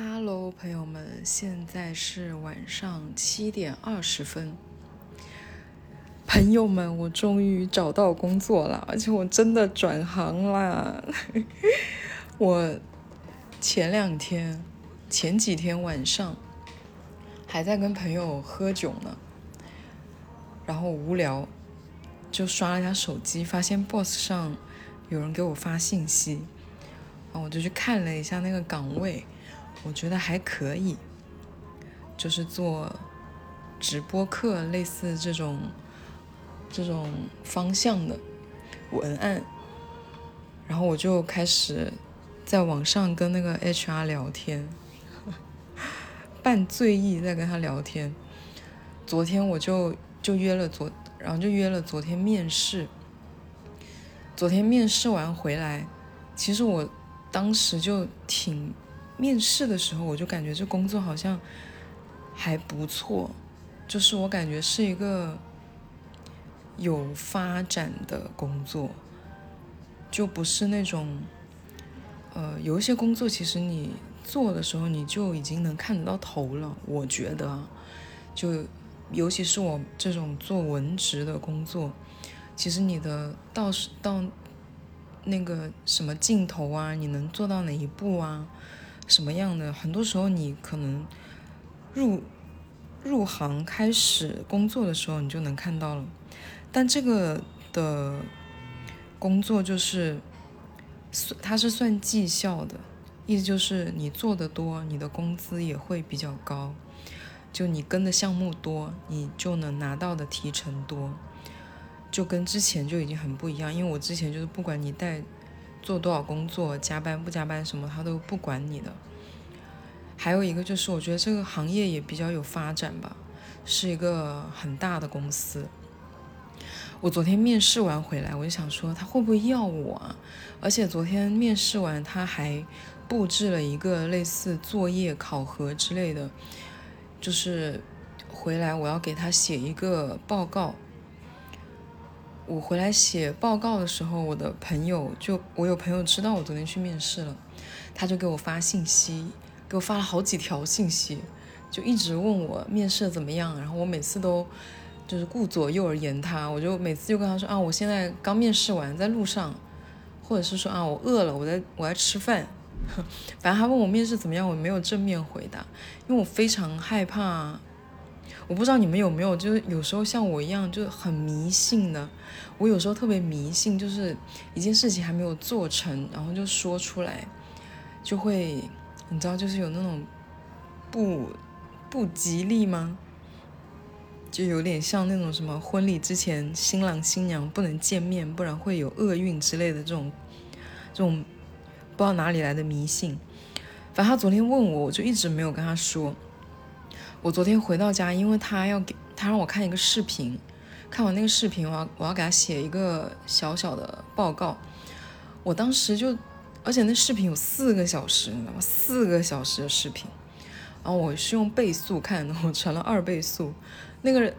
Hello，朋友们，现在是晚上七点二十分。朋友们，我终于找到工作了，而且我真的转行啦！我前两天、前几天晚上还在跟朋友喝酒呢，然后无聊就刷了一下手机，发现 Boss 上有人给我发信息，然后我就去看了一下那个岗位。我觉得还可以，就是做直播课，类似这种这种方向的文案。然后我就开始在网上跟那个 HR 聊天，半醉意在跟他聊天。昨天我就就约了昨，然后就约了昨天面试。昨天面试完回来，其实我当时就挺。面试的时候，我就感觉这工作好像还不错，就是我感觉是一个有发展的工作，就不是那种，呃，有一些工作其实你做的时候你就已经能看得到头了。我觉得，就尤其是我这种做文职的工作，其实你的到到那个什么镜头啊，你能做到哪一步啊？什么样的？很多时候你可能入入行开始工作的时候，你就能看到了。但这个的工作就是算它是算绩效的，意思就是你做的多，你的工资也会比较高。就你跟的项目多，你就能拿到的提成多，就跟之前就已经很不一样。因为我之前就是不管你带。做多少工作，加班不加班什么，他都不管你的。还有一个就是，我觉得这个行业也比较有发展吧，是一个很大的公司。我昨天面试完回来，我就想说他会不会要我啊？而且昨天面试完，他还布置了一个类似作业考核之类的，就是回来我要给他写一个报告。我回来写报告的时候，我的朋友就我有朋友知道我昨天去面试了，他就给我发信息，给我发了好几条信息，就一直问我面试怎么样。然后我每次都就是顾左右而言他，我就每次就跟他说啊，我现在刚面试完，在路上，或者是说啊，我饿了，我在我在吃饭。反正他问我面试怎么样，我没有正面回答，因为我非常害怕。我不知道你们有没有，就是有时候像我一样，就很迷信的。我有时候特别迷信，就是一件事情还没有做成，然后就说出来，就会，你知道，就是有那种不不吉利吗？就有点像那种什么婚礼之前新郎新娘不能见面，不然会有厄运之类的这种这种不知道哪里来的迷信。反正他昨天问我，我就一直没有跟他说。我昨天回到家，因为他要给他让我看一个视频，看完那个视频，我要我要给他写一个小小的报告。我当时就，而且那视频有四个小时，你知道吗？四个小时的视频，然后我是用倍速看的，我成了二倍速。那个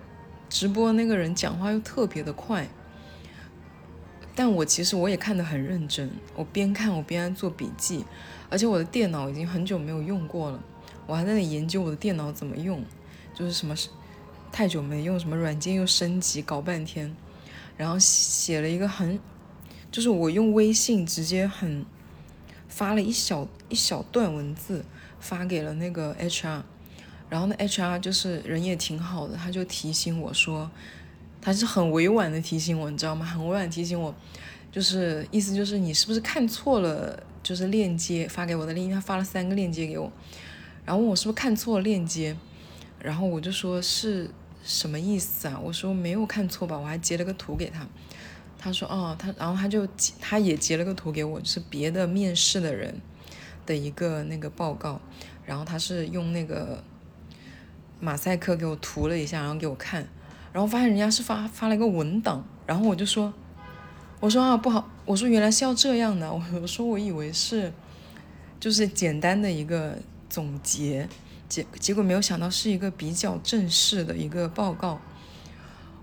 直播那个人讲话又特别的快，但我其实我也看得很认真，我边看我边做笔记，而且我的电脑已经很久没有用过了。我还在那研究我的电脑怎么用，就是什么太久没用，什么软件又升级，搞半天，然后写了一个很，就是我用微信直接很发了一小一小段文字发给了那个 HR，然后那 HR 就是人也挺好的，他就提醒我说，他是很委婉的提醒我，你知道吗？很委婉提醒我，就是意思就是你是不是看错了，就是链接发给我的链接，他发了三个链接给我。然后问我是不是看错了链接，然后我就说是什么意思啊？我说没有看错吧，我还截了个图给他。他说哦，他然后他就他也截了个图给我，是别的面试的人的一个那个报告，然后他是用那个马赛克给我涂了一下，然后给我看，然后发现人家是发发了一个文档，然后我就说，我说啊不好，我说原来是要这样的，我说我以为是就是简单的一个。总结结结果没有想到是一个比较正式的一个报告。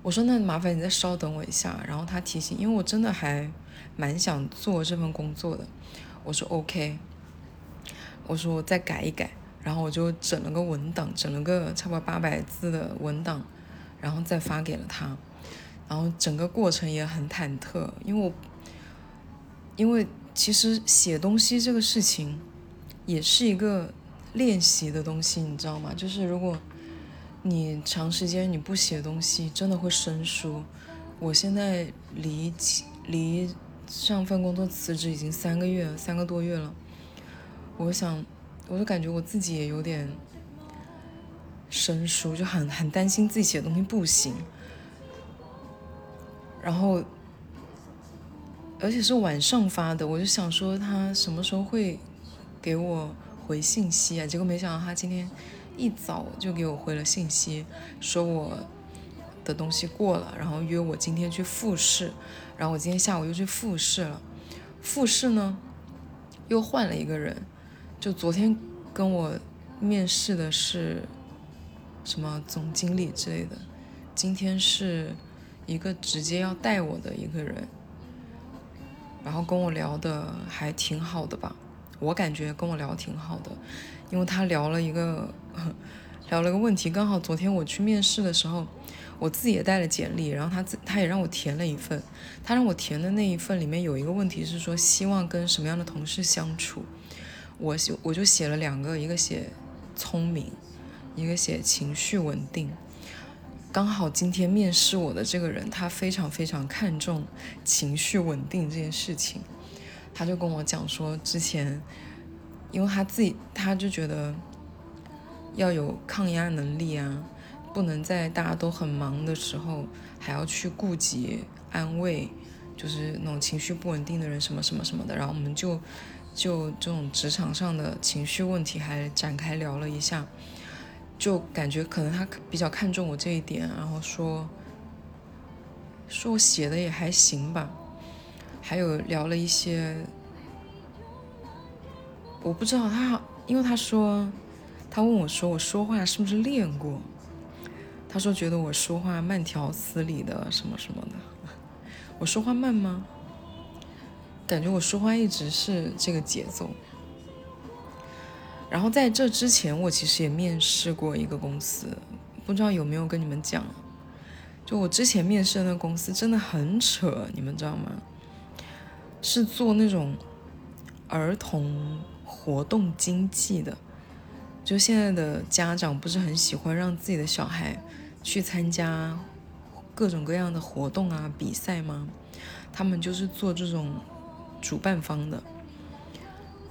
我说那麻烦你再稍等我一下。然后他提醒，因为我真的还蛮想做这份工作的。我说 OK。我说我再改一改。然后我就整了个文档，整了个差不多八百字的文档，然后再发给了他。然后整个过程也很忐忑，因为我因为其实写东西这个事情也是一个练习的东西，你知道吗？就是如果你长时间你不写东西，真的会生疏。我现在离离上份工作辞职已经三个月，三个多月了，我想。我就感觉我自己也有点生疏，就很很担心自己写的东西不行。然后，而且是晚上发的，我就想说他什么时候会给我回信息啊？结果没想到他今天一早就给我回了信息，说我的东西过了，然后约我今天去复试。然后我今天下午又去复试了，复试呢又换了一个人。就昨天跟我面试的是什么总经理之类的，今天是一个直接要带我的一个人，然后跟我聊的还挺好的吧，我感觉跟我聊挺好的，因为他聊了一个 聊了个问题，刚好昨天我去面试的时候，我自己也带了简历，然后他自他也让我填了一份，他让我填的那一份里面有一个问题是说希望跟什么样的同事相处。我写我就写了两个，一个写聪明，一个写情绪稳定。刚好今天面试我的这个人，他非常非常看重情绪稳定这件事情。他就跟我讲说，之前因为他自己他就觉得要有抗压能力啊，不能在大家都很忙的时候还要去顾及安慰，就是那种情绪不稳定的人什么什么什么的。然后我们就。就这种职场上的情绪问题，还展开聊了一下，就感觉可能他比较看重我这一点，然后说说我写的也还行吧，还有聊了一些，我不知道他，因为他说他问我说我说话是不是练过，他说觉得我说话慢条斯理的什么什么的，我说话慢吗？感觉我说话一直是这个节奏，然后在这之前，我其实也面试过一个公司，不知道有没有跟你们讲。就我之前面试的那公司真的很扯，你们知道吗？是做那种儿童活动经济的。就现在的家长不是很喜欢让自己的小孩去参加各种各样的活动啊、比赛吗？他们就是做这种。主办方的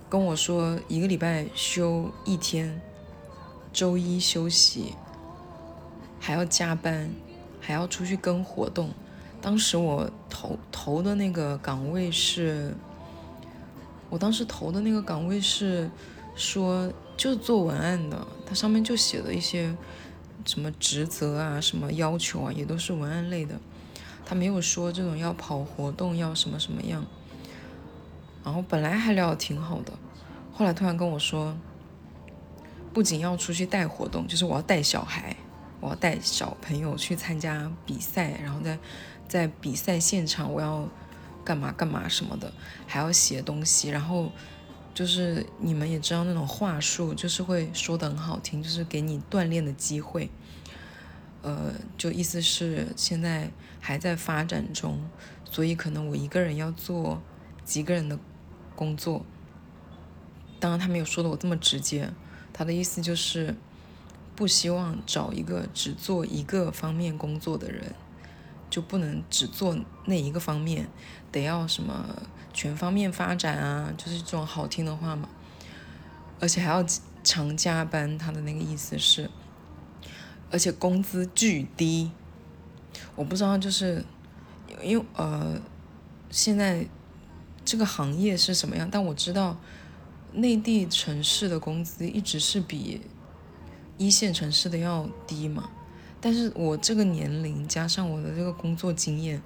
跟我说，一个礼拜休一天，周一休息，还要加班，还要出去跟活动。当时我投投的那个岗位是，我当时投的那个岗位是说就是做文案的，它上面就写了一些什么职责啊、什么要求啊，也都是文案类的。他没有说这种要跑活动要什么什么样。然后本来还聊的挺好的，后来突然跟我说，不仅要出去带活动，就是我要带小孩，我要带小朋友去参加比赛，然后在在比赛现场我要干嘛干嘛什么的，还要写东西，然后就是你们也知道那种话术，就是会说的很好听，就是给你锻炼的机会，呃，就意思是现在还在发展中，所以可能我一个人要做几个人的。工作，当然他没有说的我这么直接，他的意思就是不希望找一个只做一个方面工作的人，就不能只做那一个方面，得要什么全方面发展啊，就是这种好听的话嘛，而且还要常加班，他的那个意思是，而且工资巨低，我不知道就是因为呃现在。这个行业是什么样？但我知道，内地城市的工资一直是比一线城市的要低嘛。但是我这个年龄加上我的这个工作经验，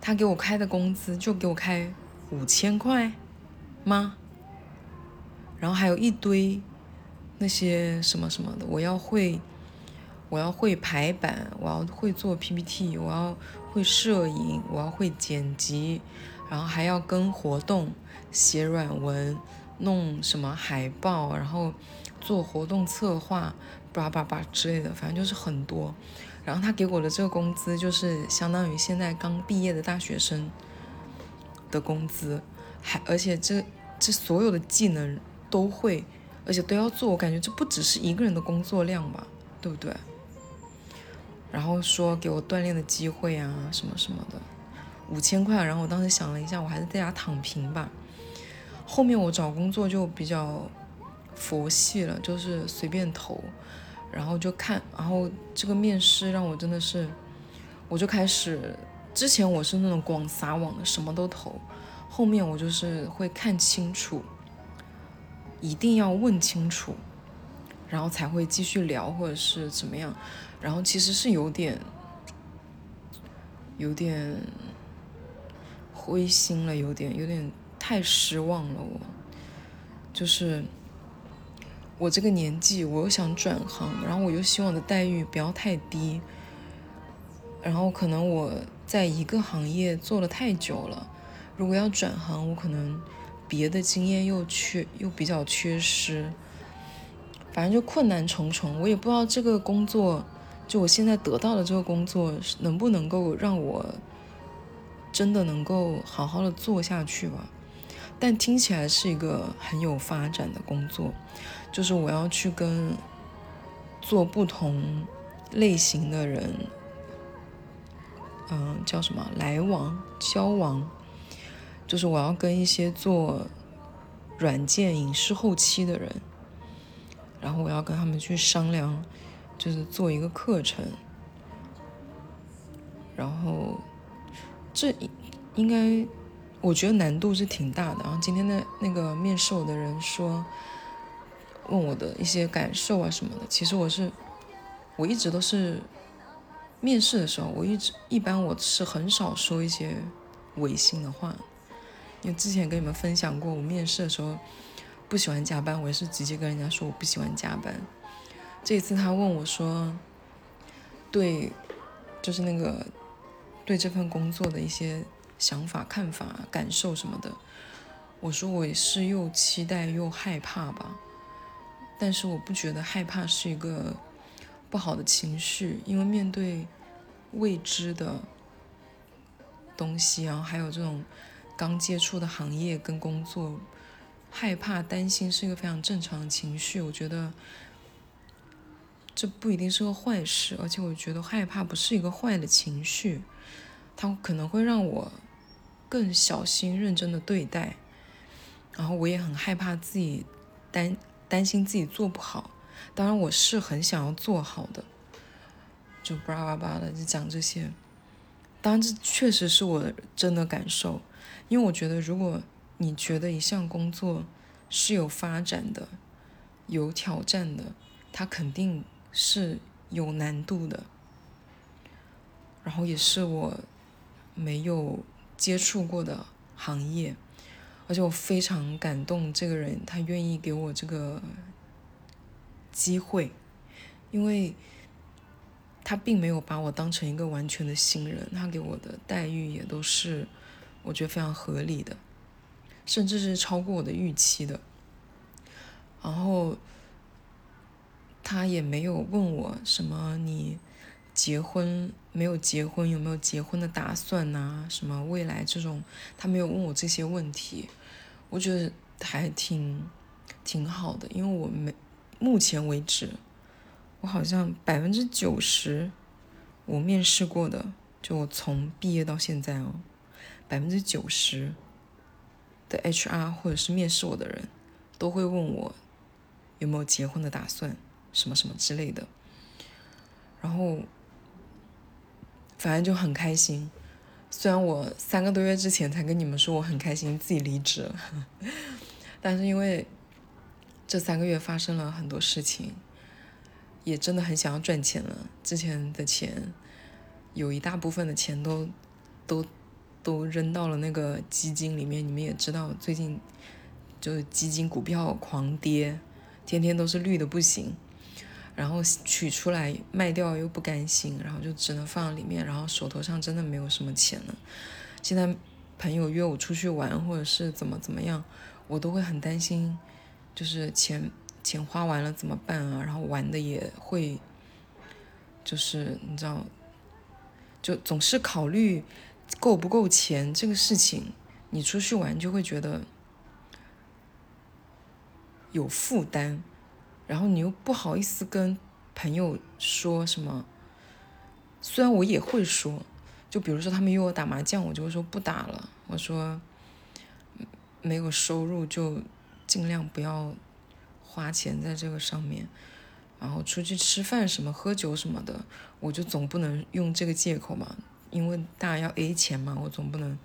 他给我开的工资就给我开五千块吗？然后还有一堆那些什么什么的，我要会，我要会排版，我要会做 PPT，我要会摄影，我要会剪辑。然后还要跟活动写软文，弄什么海报，然后做活动策划，叭叭叭之类的，反正就是很多。然后他给我的这个工资就是相当于现在刚毕业的大学生的工资，还而且这这所有的技能都会，而且都要做，我感觉这不只是一个人的工作量吧，对不对？然后说给我锻炼的机会啊，什么什么的，五千块。然后我当时想了一下，我还是在家躺平吧。后面我找工作就比较佛系了，就是随便投。然后就看，然后这个面试让我真的是，我就开始，之前我是那种广撒网的，什么都投，后面我就是会看清楚，一定要问清楚，然后才会继续聊或者是怎么样，然后其实是有点，有点灰心了，有点有点太失望了，我就是。我这个年纪，我又想转行，然后我又希望的待遇不要太低，然后可能我在一个行业做了太久了，如果要转行，我可能别的经验又缺，又比较缺失，反正就困难重重。我也不知道这个工作，就我现在得到的这个工作，能不能够让我真的能够好好的做下去吧？但听起来是一个很有发展的工作。就是我要去跟做不同类型的人，嗯，叫什么来往交往？就是我要跟一些做软件影视后期的人，然后我要跟他们去商量，就是做一个课程，然后这应该我觉得难度是挺大的。然后今天的那个面试我的人说。问我的一些感受啊什么的，其实我是，我一直都是面试的时候，我一直一般我是很少说一些违心的话，因为之前跟你们分享过，我面试的时候不喜欢加班，我也是直接跟人家说我不喜欢加班。这一次他问我说，对，就是那个对这份工作的一些想法、看法、感受什么的，我说我也是又期待又害怕吧。但是我不觉得害怕是一个不好的情绪，因为面对未知的东西，然后还有这种刚接触的行业跟工作，害怕、担心是一个非常正常的情绪。我觉得这不一定是个坏事，而且我觉得害怕不是一个坏的情绪，它可能会让我更小心、认真的对待。然后我也很害怕自己担。担心自己做不好，当然我是很想要做好的，就巴拉巴拉的就讲这些。当然这确实是我真的感受，因为我觉得如果你觉得一项工作是有发展的、有挑战的，它肯定是有难度的，然后也是我没有接触过的行业。而且我非常感动，这个人他愿意给我这个机会，因为他并没有把我当成一个完全的新人，他给我的待遇也都是我觉得非常合理的，甚至是超过我的预期的。然后他也没有问我什么你结婚没有结婚有没有结婚的打算呐，什么未来这种，他没有问我这些问题。我觉得还挺挺好的，因为我没目前为止，我好像百分之九十我面试过的，就我从毕业到现在哦，百分之九十的 HR 或者是面试我的人都会问我有没有结婚的打算，什么什么之类的，然后反正就很开心。虽然我三个多月之前才跟你们说我很开心自己离职了，但是因为这三个月发生了很多事情，也真的很想要赚钱了。之前的钱有一大部分的钱都都都扔到了那个基金里面，你们也知道最近就是基金股票狂跌，天天都是绿的不行。然后取出来卖掉又不甘心，然后就只能放里面，然后手头上真的没有什么钱了。现在朋友约我出去玩或者是怎么怎么样，我都会很担心，就是钱钱花完了怎么办啊？然后玩的也会，就是你知道，就总是考虑够不够钱这个事情。你出去玩就会觉得有负担，然后你又不好意思跟朋友说什么。虽然我也会说，就比如说他们约我打麻将，我就会说不打了。我说没有收入就尽量不要花钱在这个上面。然后出去吃饭什么喝酒什么的，我就总不能用这个借口嘛，因为大家要 A 钱嘛，我总不能。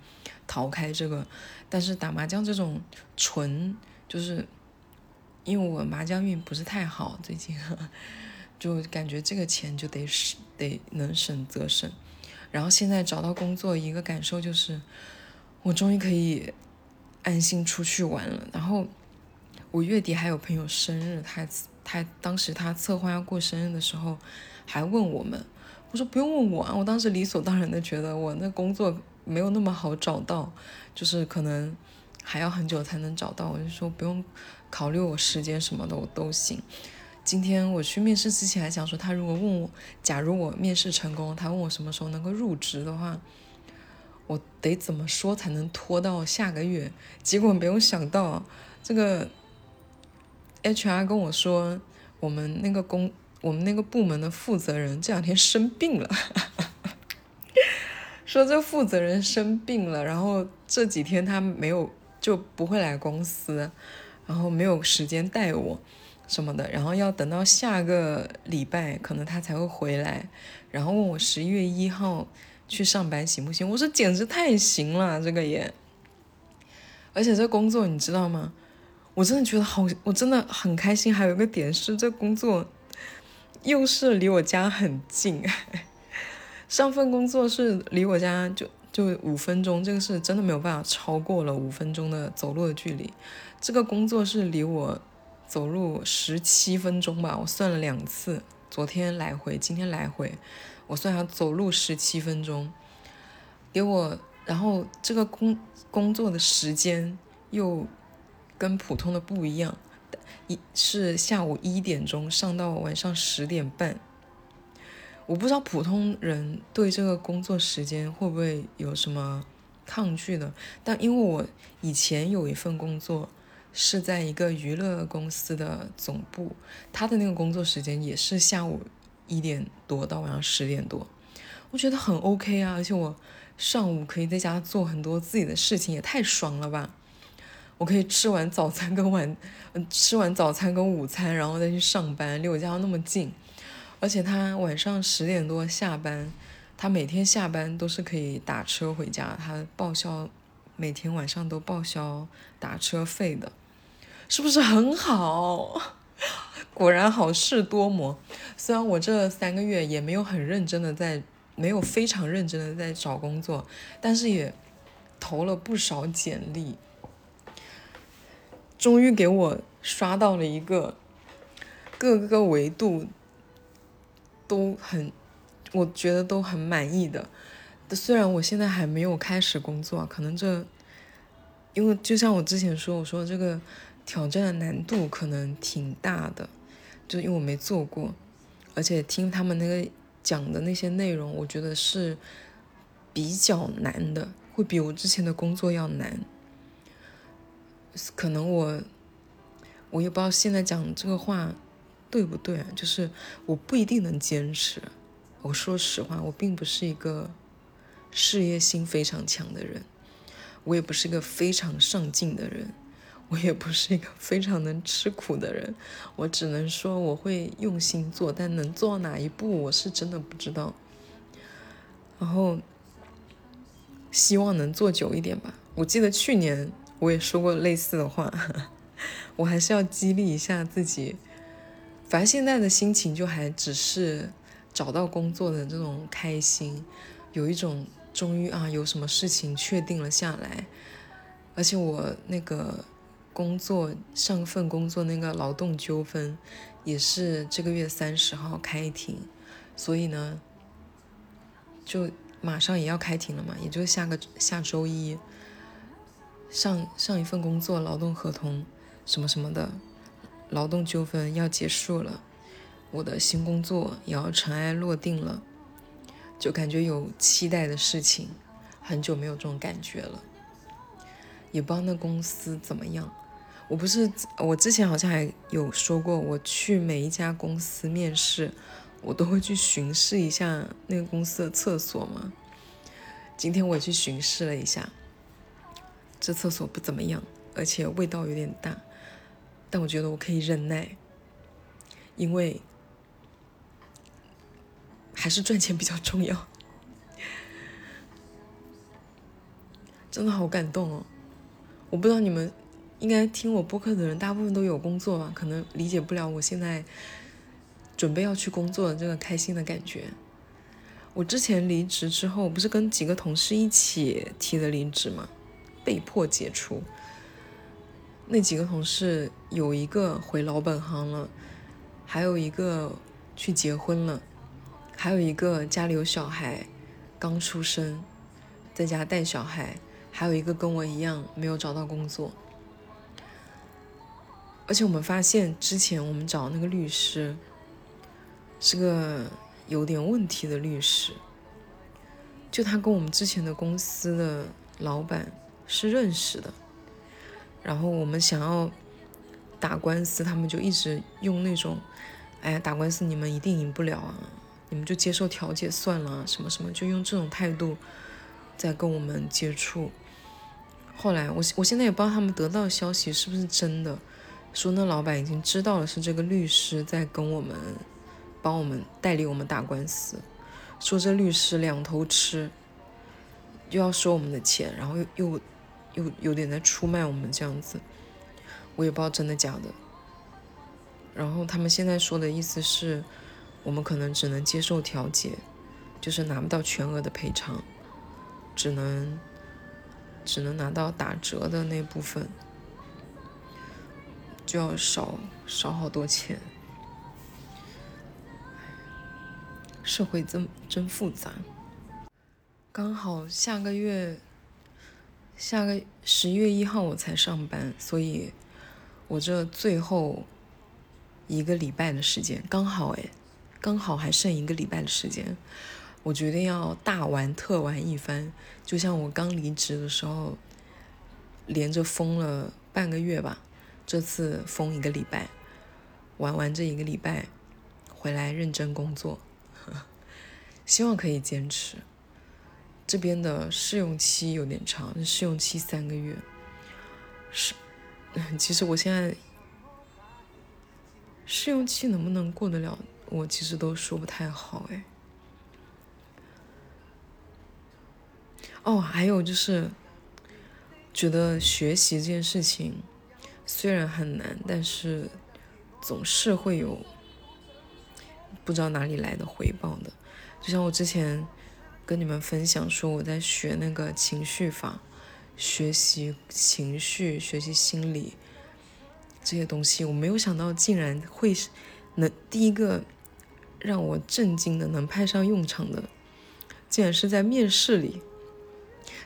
逃开这个，但是打麻将这种纯就是，因为我麻将运不是太好，最近就感觉这个钱就得省，得能省则省。然后现在找到工作，一个感受就是，我终于可以安心出去玩了。然后我月底还有朋友生日，他他当时他策划要过生日的时候，还问我们，我说不用问我啊，我当时理所当然的觉得我那工作。没有那么好找到，就是可能还要很久才能找到。我就说不用考虑我时间什么的，我都行。今天我去面试之前还想说，他如果问我，假如我面试成功，他问我什么时候能够入职的话，我得怎么说才能拖到下个月？结果没有想到，这个 HR 跟我说，我们那个公，我们那个部门的负责人这两天生病了。说这负责人生病了，然后这几天他没有就不会来公司，然后没有时间带我什么的，然后要等到下个礼拜可能他才会回来，然后问我十一月一号去上班行不行？我说简直太行了，这个也，而且这工作你知道吗？我真的觉得好，我真的很开心。还有一个点是，这工作又是离我家很近。上份工作是离我家就就五分钟，这个是真的没有办法超过了五分钟的走路的距离。这个工作是离我走路十七分钟吧，我算了两次，昨天来回，今天来回，我算下走路十七分钟，给我，然后这个工工作的时间又跟普通的不一样，一是下午一点钟上到晚上十点半。我不知道普通人对这个工作时间会不会有什么抗拒的，但因为我以前有一份工作是在一个娱乐公司的总部，他的那个工作时间也是下午一点多到晚上十点多，我觉得很 OK 啊，而且我上午可以在家做很多自己的事情，也太爽了吧！我可以吃完早餐跟晚，嗯，吃完早餐跟午餐，然后再去上班，离我家那么近。而且他晚上十点多下班，他每天下班都是可以打车回家，他报销，每天晚上都报销打车费的，是不是很好？果然好事多磨。虽然我这三个月也没有很认真的在，没有非常认真的在找工作，但是也投了不少简历，终于给我刷到了一个各个维度。都很，我觉得都很满意的。虽然我现在还没有开始工作，可能这，因为就像我之前说，我说这个挑战的难度可能挺大的，就因为我没做过，而且听他们那个讲的那些内容，我觉得是比较难的，会比我之前的工作要难。可能我，我也不知道现在讲这个话。对不对？就是我不一定能坚持。我说实话，我并不是一个事业心非常强的人，我也不是一个非常上进的人，我也不是一个非常能吃苦的人。我只能说我会用心做，但能做到哪一步，我是真的不知道。然后希望能做久一点吧。我记得去年我也说过类似的话，我还是要激励一下自己。反正现在的心情就还只是找到工作的这种开心，有一种终于啊有什么事情确定了下来，而且我那个工作上份工作那个劳动纠纷也是这个月三十号开庭，所以呢就马上也要开庭了嘛，也就下个下周一上上一份工作劳动合同什么什么的。劳动纠纷要结束了，我的新工作也要尘埃落定了，就感觉有期待的事情，很久没有这种感觉了。也不知道那公司怎么样。我不是我之前好像还有说过，我去每一家公司面试，我都会去巡视一下那个公司的厕所嘛。今天我也去巡视了一下，这厕所不怎么样，而且味道有点大，但我觉得我可以忍耐，因为还是赚钱比较重要。真的好感动哦。我不知道你们应该听我播客的人，大部分都有工作吧？可能理解不了我现在准备要去工作的这个开心的感觉。我之前离职之后，不是跟几个同事一起提的离职吗？被迫解除。那几个同事有一个回老本行了，还有一个去结婚了，还有一个家里有小孩，刚出生，在家带小孩。还有一个跟我一样没有找到工作，而且我们发现之前我们找那个律师是个有点问题的律师，就他跟我们之前的公司的老板是认识的，然后我们想要打官司，他们就一直用那种，哎呀打官司你们一定赢不了啊，你们就接受调解算了，什么什么，就用这种态度在跟我们接触。后来我我现在也不知道他们得到的消息是不是真的，说那老板已经知道了是这个律师在跟我们帮我们代理我们打官司，说这律师两头吃，又要收我们的钱，然后又又又有点在出卖我们这样子，我也不知道真的假的。然后他们现在说的意思是，我们可能只能接受调解，就是拿不到全额的赔偿，只能。只能拿到打折的那部分，就要少少好多钱。社会真真复杂。刚好下个月，下个十一月一号我才上班，所以我这最后一个礼拜的时间刚好哎，刚好还剩一个礼拜的时间。我决定要大玩特玩一番，就像我刚离职的时候，连着封了半个月吧，这次封一个礼拜，玩完这一个礼拜，回来认真工作，希望可以坚持。这边的试用期有点长，试用期三个月，是，其实我现在试用期能不能过得了，我其实都说不太好哎。哦，还有就是，觉得学习这件事情虽然很难，但是总是会有不知道哪里来的回报的。就像我之前跟你们分享说，我在学那个情绪法，学习情绪、学习心理这些东西，我没有想到竟然会能第一个让我震惊的能派上用场的，竟然是在面试里。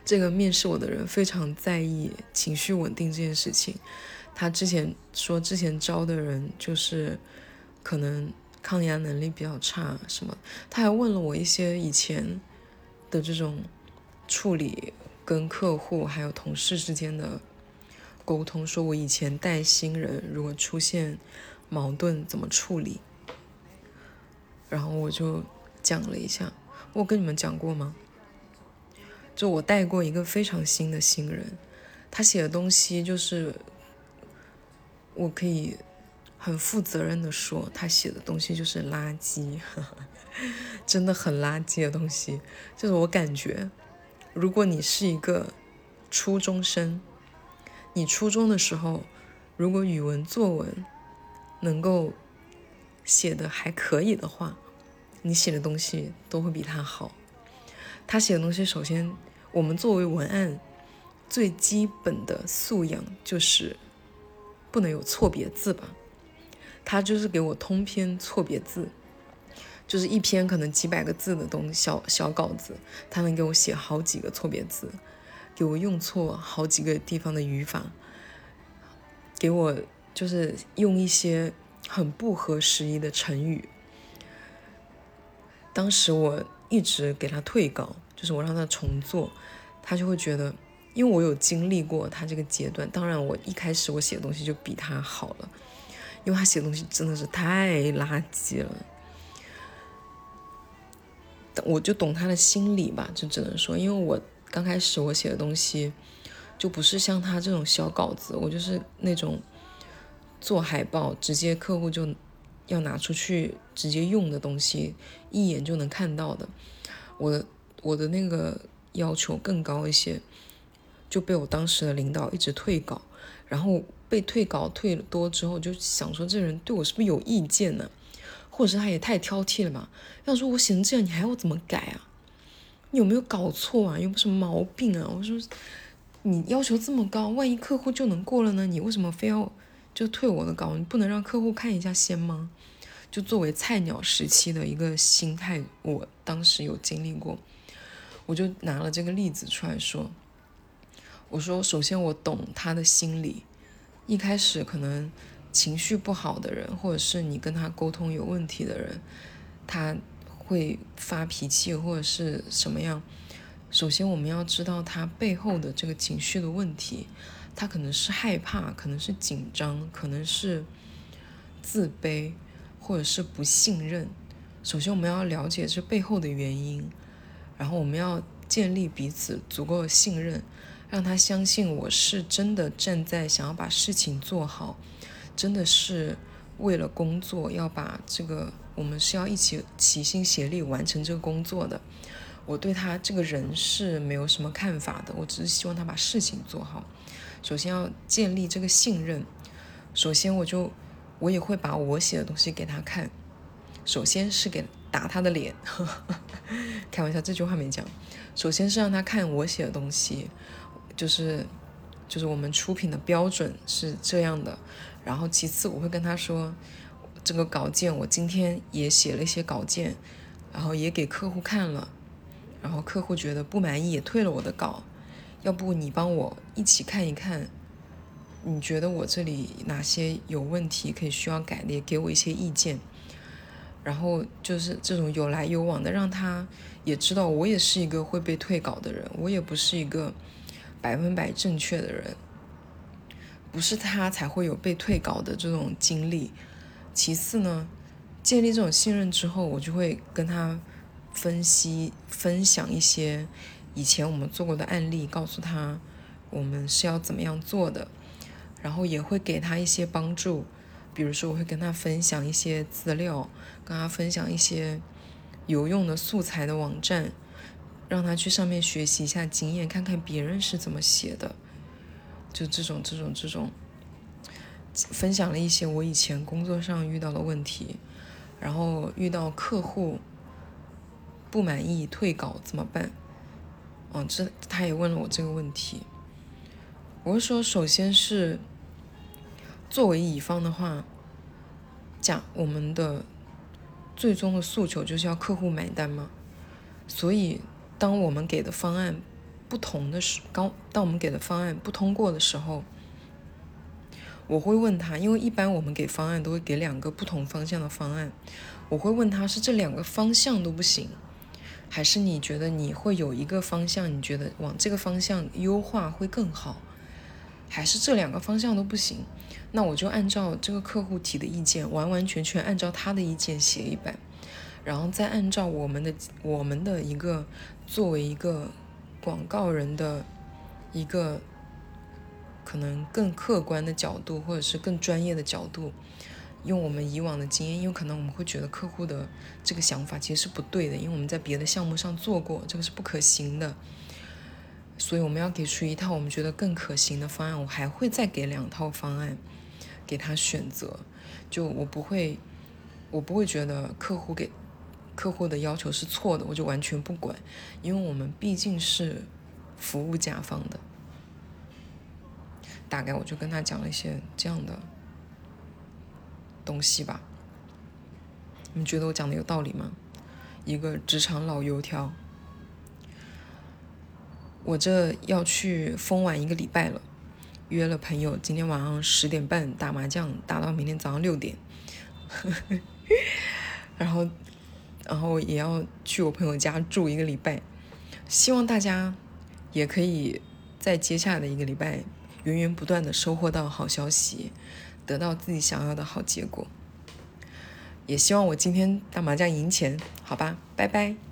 这个面试我的人非常在意情绪稳定这件事情。他之前说，之前招的人就是可能抗压能力比较差什么。他还问了我一些以前的这种处理跟客户还有同事之间的沟通，说我以前带新人如果出现矛盾怎么处理。然后我就讲了一下，我跟你们讲过吗？就我带过一个非常新的新人，他写的东西就是，我可以很负责任的说，他写的东西就是垃圾，真的很垃圾的东西。就是我感觉，如果你是一个初中生，你初中的时候，如果语文作文能够写的还可以的话，你写的东西都会比他好。他写的东西，首先。我们作为文案，最基本的素养就是不能有错别字吧？他就是给我通篇错别字，就是一篇可能几百个字的东小小稿子，他能给我写好几个错别字，给我用错好几个地方的语法，给我就是用一些很不合时宜的成语。当时我一直给他退稿，就是我让他重做，他就会觉得，因为我有经历过他这个阶段。当然，我一开始我写的东西就比他好了，因为他写的东西真的是太垃圾了。我就懂他的心理吧，就只能说，因为我刚开始我写的东西，就不是像他这种小稿子，我就是那种做海报，直接客户就要拿出去直接用的东西，一眼就能看到的。我的我的那个要求更高一些，就被我当时的领导一直退稿，然后被退稿退了多之后，就想说这人对我是不是有意见呢？或者是他也太挑剔了吧？要说我写成这样，你还要怎么改啊？你有没有搞错啊？有什么毛病啊？我说你要求这么高，万一客户就能过了呢？你为什么非要就退我的稿？你不能让客户看一下先吗？就作为菜鸟时期的一个心态，我当时有经历过，我就拿了这个例子出来说。我说，首先我懂他的心理，一开始可能。情绪不好的人，或者是你跟他沟通有问题的人，他会发脾气或者是什么样？首先我们要知道他背后的这个情绪的问题，他可能是害怕，可能是紧张，可能是自卑，或者是不信任。首先我们要了解这背后的原因，然后我们要建立彼此足够的信任，让他相信我是真的站在想要把事情做好。真的是为了工作，要把这个，我们是要一起齐心协力完成这个工作的。我对他这个人是没有什么看法的，我只是希望他把事情做好。首先要建立这个信任，首先我就我也会把我写的东西给他看，首先是给打他的脸，开玩笑，这句话没讲。首先是让他看我写的东西，就是就是我们出品的标准是这样的。然后其次，我会跟他说，这个稿件我今天也写了一些稿件，然后也给客户看了，然后客户觉得不满意，也退了我的稿。要不你帮我一起看一看，你觉得我这里哪些有问题，可以需要改的，也给我一些意见。然后就是这种有来有往的，让他也知道我也是一个会被退稿的人，我也不是一个百分百正确的人。不是他才会有被退稿的这种经历。其次呢，建立这种信任之后，我就会跟他分析、分享一些以前我们做过的案例，告诉他我们是要怎么样做的，然后也会给他一些帮助。比如说，我会跟他分享一些资料，跟他分享一些有用的素材的网站，让他去上面学习一下经验，看看别人是怎么写的。就这种这种这种，分享了一些我以前工作上遇到的问题，然后遇到客户不满意退稿怎么办？哦，这他也问了我这个问题。我会说，首先是作为乙方的话，讲我们的最终的诉求就是要客户买单嘛，所以当我们给的方案。不同的时，刚当我们给的方案不通过的时候，我会问他，因为一般我们给方案都会给两个不同方向的方案，我会问他是这两个方向都不行，还是你觉得你会有一个方向，你觉得往这个方向优化会更好，还是这两个方向都不行？那我就按照这个客户提的意见，完完全全按照他的意见写一版，然后再按照我们的我们的一个作为一个。广告人的一个可能更客观的角度，或者是更专业的角度，用我们以往的经验，因为可能我们会觉得客户的这个想法其实是不对的，因为我们在别的项目上做过，这个是不可行的，所以我们要给出一套我们觉得更可行的方案。我还会再给两套方案给他选择，就我不会，我不会觉得客户给。客户的要求是错的，我就完全不管，因为我们毕竟是服务甲方的。大概我就跟他讲了一些这样的东西吧。你觉得我讲的有道理吗？一个职场老油条，我这要去封完一个礼拜了，约了朋友今天晚上十点半打麻将，打到明天早上六点。然后，然后也要去我朋友家住一个礼拜。希望大家也可以在接下来的一个礼拜源源不断的收获到好消息，得到自己想要的好结果。也希望我今天打麻将赢钱，好吧，拜拜。